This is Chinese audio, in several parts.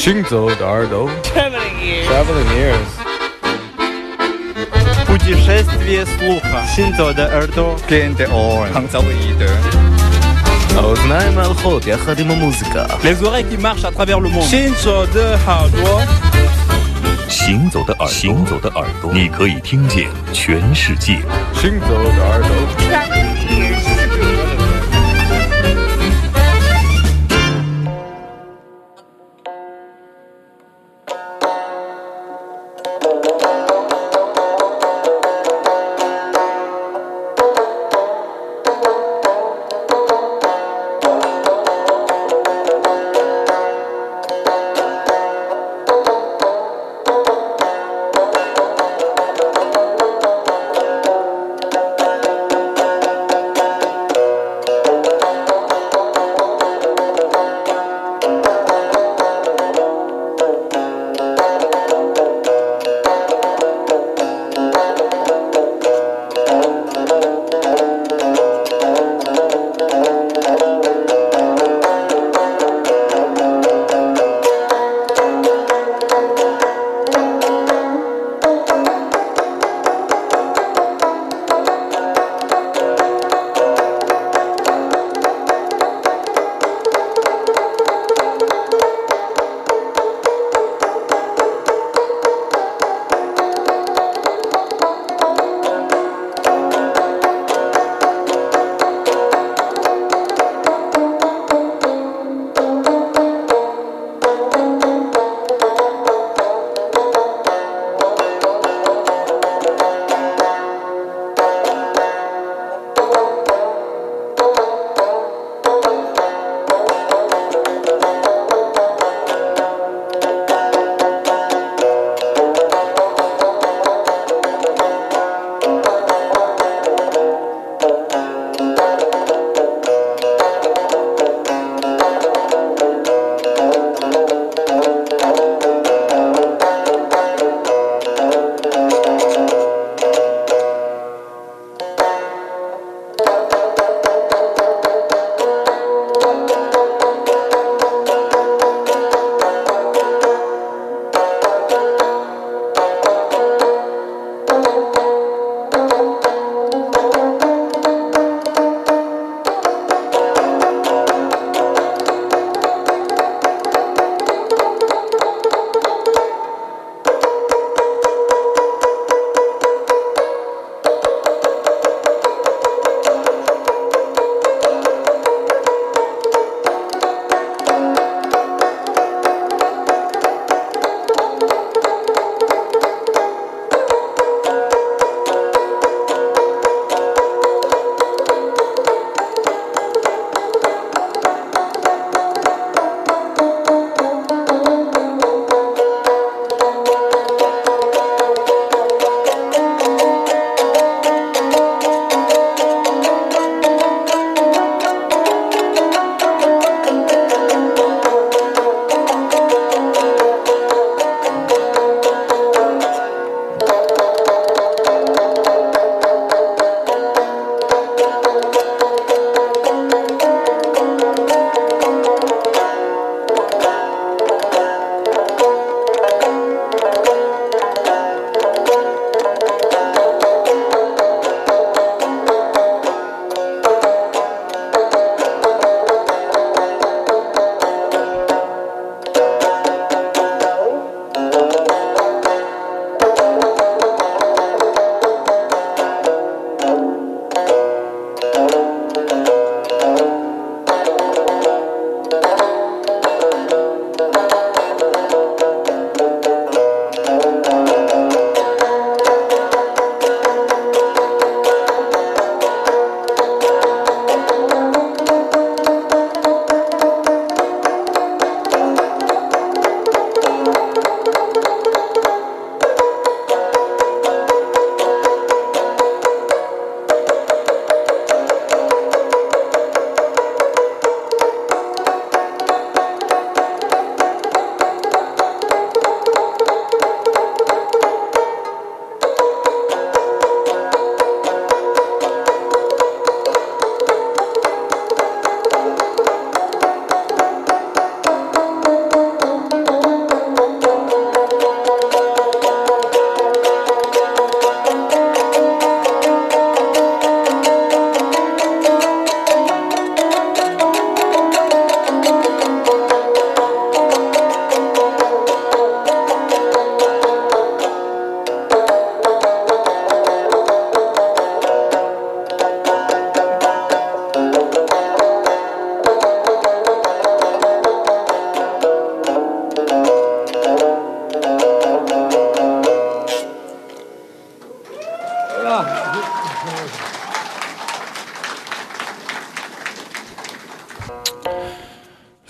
行走的耳朵 Traveling ears. Traveling ears Путешествие слуха. Синзо de耳朵. Gente on. Hanzaoide. האוזניים ההולכות יחד עם המוזיקה Les oreilles qui marchent à travers le monde. Shinzo de 耳朵。行走的耳朵，行走的耳朵，你可以听见全世界。行走的耳朵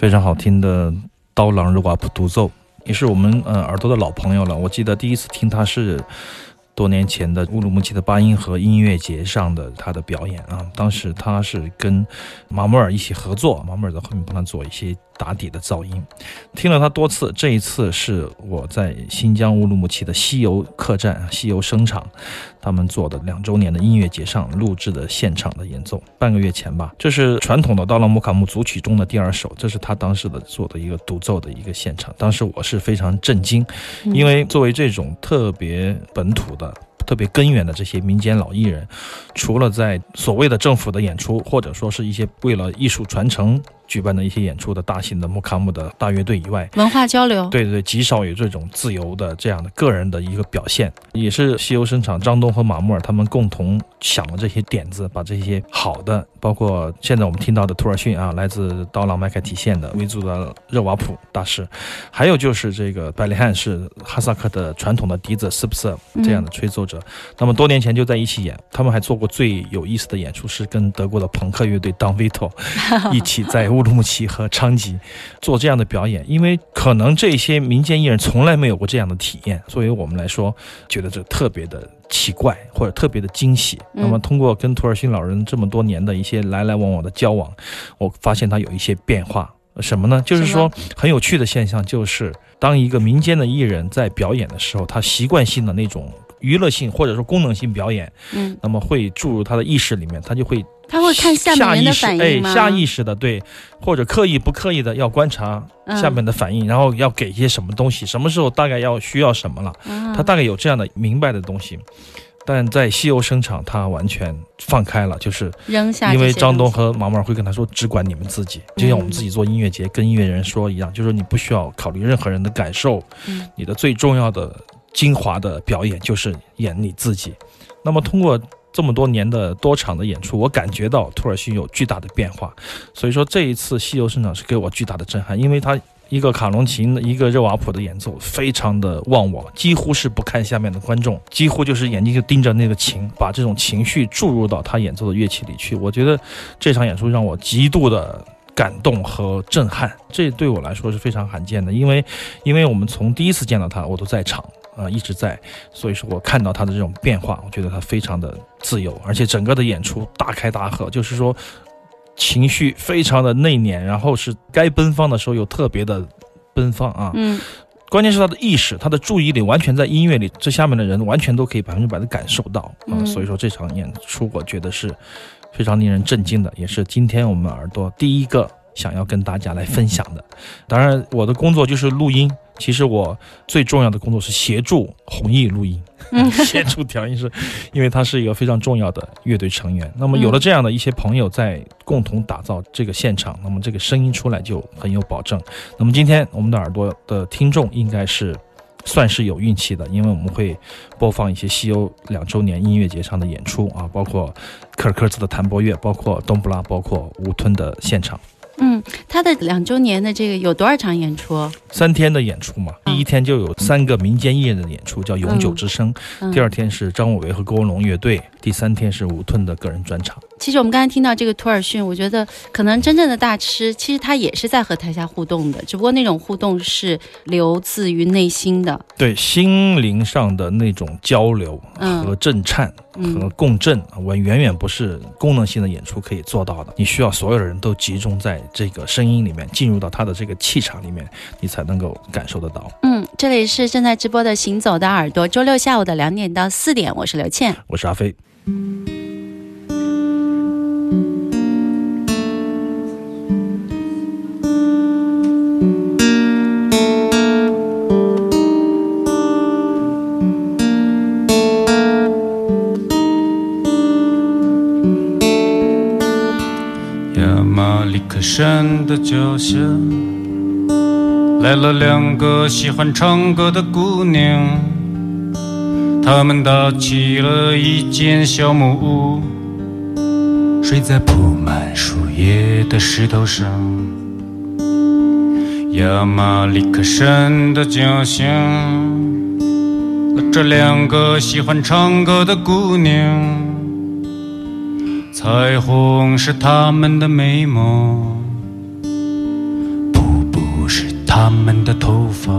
非常好听的刀郎热瓦普独奏，也是我们呃耳朵的老朋友了。我记得第一次听他是。多年前的乌鲁木齐的八音盒音乐节上的他的表演啊，当时他是跟马木尔一起合作，马木尔在后面帮他做一些打底的噪音。听了他多次，这一次是我在新疆乌鲁木齐的西游客栈、西游声场，他们做的两周年的音乐节上录制的现场的演奏，半个月前吧。这是传统的刀郎木卡木组曲中的第二首，这是他当时的做的一个独奏的一个现场。当时我是非常震惊，因为作为这种特别本土的。特别根源的这些民间老艺人，除了在所谓的政府的演出，或者说是一些为了艺术传承。举办的一些演出的大型的木卡姆的大乐队以外，文化交流，对对对，极少有这种自由的这样的个人的一个表现，也是西游生场张东和马木尔他们共同想了这些点子，把这些好的，包括现在我们听到的图尔逊啊，来自刀郎麦凯提县的维族的热瓦普大师，还有就是这个百里汉是哈萨克的传统的笛子斯普瑟这样的吹奏者，那么多年前就在一起演，他们还做过最有意思的演出，是跟德国的朋克乐队 Don Vito 一起在。乌鲁木齐和昌吉做这样的表演，因为可能这些民间艺人从来没有过这样的体验，作为我们来说，觉得这特别的奇怪或者特别的惊喜。那么，通过跟土尔逊老人这么多年的一些来来往往的交往，我发现他有一些变化。什么呢？就是说很有趣的现象，就是当一个民间的艺人在表演的时候，他习惯性的那种娱乐性或者说功能性表演，嗯，那么会注入他的意识里面，他就会。他会看下面人的反应吗？哎，下意识的对，或者刻意不刻意的要观察下面的反应，然后要给一些什么东西，什么时候大概要需要什么了，他大概有这样的明白的东西。但在西游声场，他完全放开了，就是扔下。因为张东和毛毛会跟他说，只管你们自己，就像我们自己做音乐节跟音乐人说一样，就是你不需要考虑任何人的感受，你的最重要的精华的表演就是演你自己。那么通过。这么多年的多场的演出，我感觉到土尔逊有巨大的变化，所以说这一次西游声场是给我巨大的震撼，因为他一个卡农琴，一个热瓦普的演奏非常的忘我，几乎是不看下面的观众，几乎就是眼睛就盯着那个琴，把这种情绪注入到他演奏的乐器里去。我觉得这场演出让我极度的感动和震撼，这对我来说是非常罕见的，因为因为我们从第一次见到他，我都在场。啊，一直在，所以说我看到他的这种变化，我觉得他非常的自由，而且整个的演出大开大合，就是说情绪非常的内敛，然后是该奔放的时候又特别的奔放啊。嗯，关键是他的意识，他的注意力完全在音乐里，这下面的人完全都可以百分之百的感受到啊。所以说这场演出，我觉得是非常令人震惊的，也是今天我们耳朵第一个想要跟大家来分享的。当然，我的工作就是录音。其实我最重要的工作是协助弘毅录音，协助调音师，因为他是一个非常重要的乐队成员。那么有了这样的一些朋友在共同打造这个现场，那么这个声音出来就很有保证。那么今天我们的耳朵的听众应该是算是有运气的，因为我们会播放一些西欧两周年音乐节上的演出啊，包括科尔克兹的弹拨乐，包括冬布拉，包括乌吞的现场。嗯，他的两周年的这个有多少场演出？三天的演出嘛，第一天就有三个民间艺人的演出，叫《永久之声》。第二天是张伟伟和郭文龙乐队，第三天是吴吞的个人专场。其实我们刚才听到这个图尔逊，我觉得可能真正的大师，其实他也是在和台下互动的，只不过那种互动是流自于内心的，对心灵上的那种交流和震颤和共振，我远远不是功能性的演出可以做到的。你需要所有的人都集中在这个声音里面，进入到他的这个气场里面，你才能够感受得到。嗯，这里是正在直播的《行走的耳朵》，周六下午的两点到四点，我是刘倩，我是阿飞。了两个喜欢唱歌的姑娘，她们搭起了一间小木屋，睡在铺满树叶的石头上。亚马里克山的脚下，这两个喜欢唱歌的姑娘。彩虹是他们的美梦，他们的头发，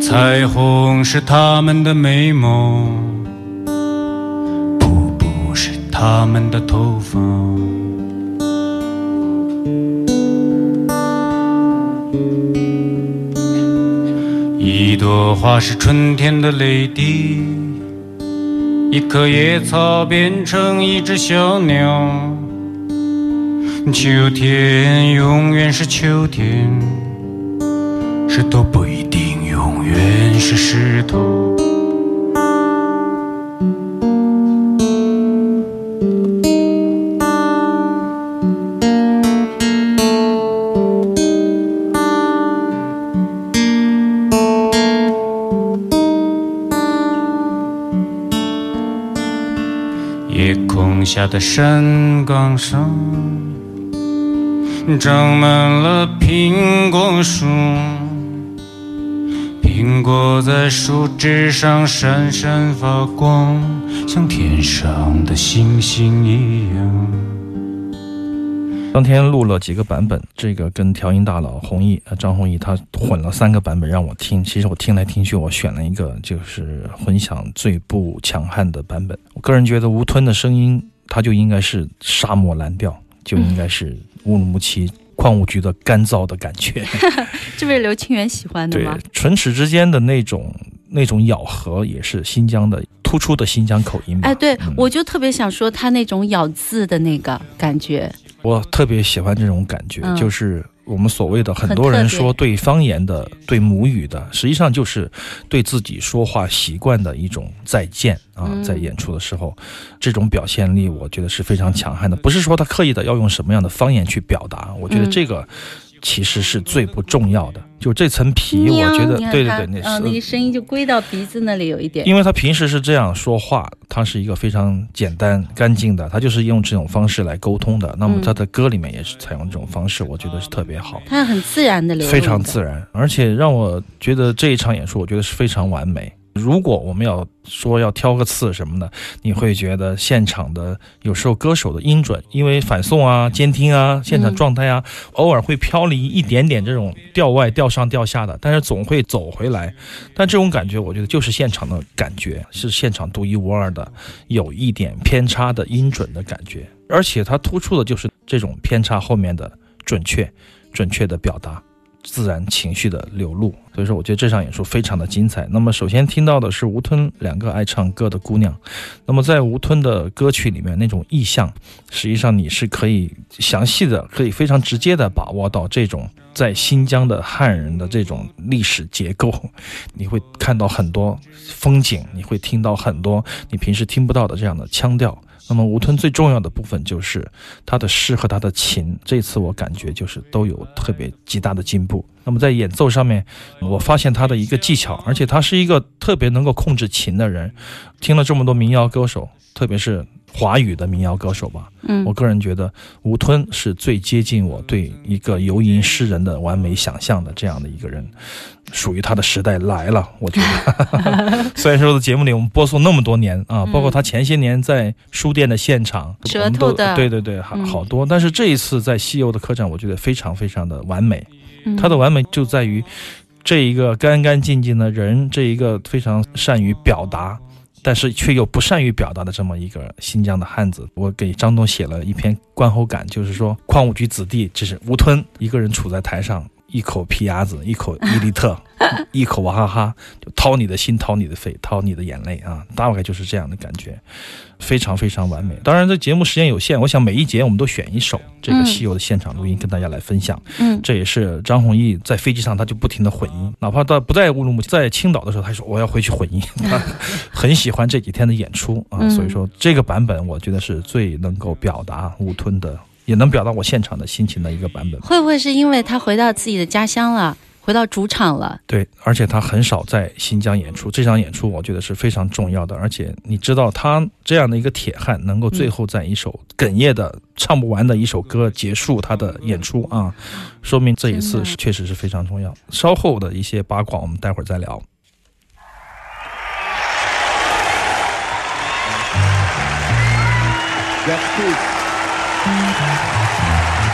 彩虹是他们的美梦，瀑布是他们的头发。一朵花是春天的泪滴，一棵野草变成一只小鸟。秋天永远是秋天，石头不一定永远是石头。夜空下的山岗上，长满了苹果树。苹果在树枝上闪闪发光，像天上的星星一样。当天录了几个版本，这个跟调音大佬弘毅啊张弘毅他混了三个版本让我听。其实我听来听去，我选了一个就是混响最不强悍的版本。我个人觉得吴吞的声音，它就应该是沙漠蓝调，就应该是乌鲁木齐矿务局的干燥的感觉。这不是刘清源喜欢的对吗？，唇齿之间的那种那种咬合，也是新疆的突出的新疆口音吧。哎，对，嗯我就特别想说他那种咬字的那个感觉，我特别喜欢这种感觉，嗯就是我们所谓的很很多人说对方言的、对母语的，实际上就是对自己说话习惯的一种再见啊。嗯在演出的时候，这种表现力我觉得是非常强悍的。不是说他刻意的要用什么样的方言去表达，我觉得嗯这个其实是最不重要的。就这层皮，我觉得对对对，那嗯，那个声音就归到鼻子那里有一点，因为他平时是这样说话，他是一个非常简单干净的，他就是用这种方式来沟通的。那么嗯他的歌里面也是采用这种方式，我觉得是特别好，他很自然的流，非常自然，而且让我觉得这一场演出，我觉得是非常完美。如果我们要说要挑个刺什么的，你会觉得现场的有时候歌手的音准，因为反送啊、监听啊、现场状态啊，偶尔会飘离一点点这种调外、调上、调下的，但是总会走回来。但这种感觉，我觉得就是现场的感觉，是现场独一无二的，有一点偏差的音准的感觉，而且它突出的就是这种偏差后面的准确、准确的表达。自然情绪的流露，所以说我觉得这场演出非常的精彩。那么首先听到的是吴吞两个爱唱歌的姑娘，那么在吴吞的歌曲里面那种意象，实际上你是可以详细的、可以非常直接的把握到这种在新疆的汉人的这种历史结构，你会看到很多风景，你会听到很多你平时听不到的这样的腔调。那么吴吞最重要的部分就是他的诗和他的琴，这次我感觉就是都有特别极大的进步。那么在演奏上面，我发现他的一个技巧，而且他是一个特别能够控制琴的人。听了这么多民谣歌手，特别是华语的民谣歌手吧，嗯我个人觉得吴吞是最接近我对一个游吟诗人的完美想象的这样的一个人，属于他的时代来了。我觉得，虽然说在节目里我们播送那么多年啊，包括他前些年在书店的现场，舌头的对对对，好多。但是这一次在西游的客栈，我觉得非常非常的完美。嗯他的完美就在于这一个干干净净的人，这一个非常善于表达，但是却又不善于表达的这么一个新疆的汉子。我给张东写了一篇观后感，就是说矿务局子弟，只是吴吞一个人处在台上，一口皮鸭子，一口 伊利特，一口娃哈哈，就掏你的心，掏你的肺，掏你的眼泪啊，大概就是这样的感觉。非常非常完美。当然，这节目时间有限，我想每一节我们都选一首这个嗯西游的现场录音跟大家来分享。嗯这也是张弘毅在飞机上他就不停的混音，哪怕他不在乌鲁木齐，在青岛的时候，他说我要回去混音，他 很喜欢这几天的演出啊。嗯所以说这个版本我觉得是最能够表达吴吞的，也能表达我现场的心情的一个版本。会不会是因为他回到自己的家乡了，回到主场了？对，而且他很少在新疆演出，这场演出我觉得是非常重要的。而且你知道，他这样的一个铁汉，能够最后在一首哽咽的、唱不完的一首歌结束他的演出啊，说明这一次是确实是非常重要。稍后的一些八卦，我们待会儿再聊。「すばらしい。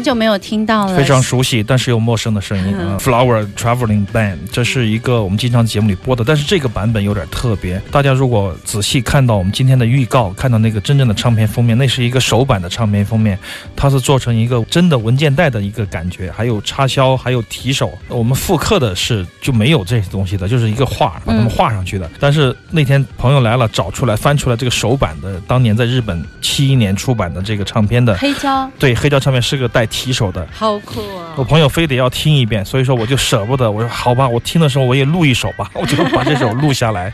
很久没有听到了，非常熟悉，但是又陌生的声音。嗯 Flower Traveling Band，这是一个我们经常节目里播的，但是这个版本有点特别。大家如果仔细看到我们今天的预告，看到那个真正的唱片封面，那是一个手版的唱片封面，它是做成一个真的文件袋的一个感觉，还有插销，还有提手。我们复刻的是就没有这些东西的，就是一个画把它们嗯画上去的。但是那天朋友来了，找出来翻出来这个手版的，当年在日本七一年出版的这个唱片的。黑胶，对，黑胶唱片是个带提手的，好酷啊我哦！朋友非得要听一遍，所以说我就舍不得。我说好吧，我听的时候我也录一首吧，我就把这首录下来。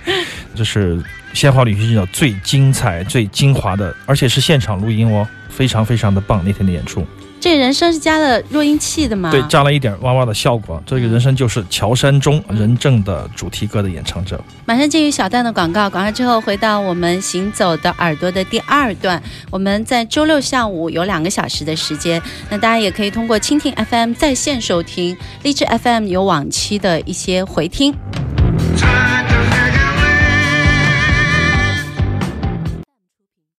这是《鲜花旅行者》最精彩、最精华的，而且是现场录音哦，非常非常的棒。那天的演出，这人声是加了弱音器的吗？对，加了一点哇哇的效果。这个人声就是乔山中人证的主题歌的演唱者。马上进入小段的广告，广告之后回到我们行走的耳朵的第二段。我们在周六下午有两个小时的时间，那大家也可以通过蜻蜓 FM 在线收听，荔枝 FM 有往期的一些回听。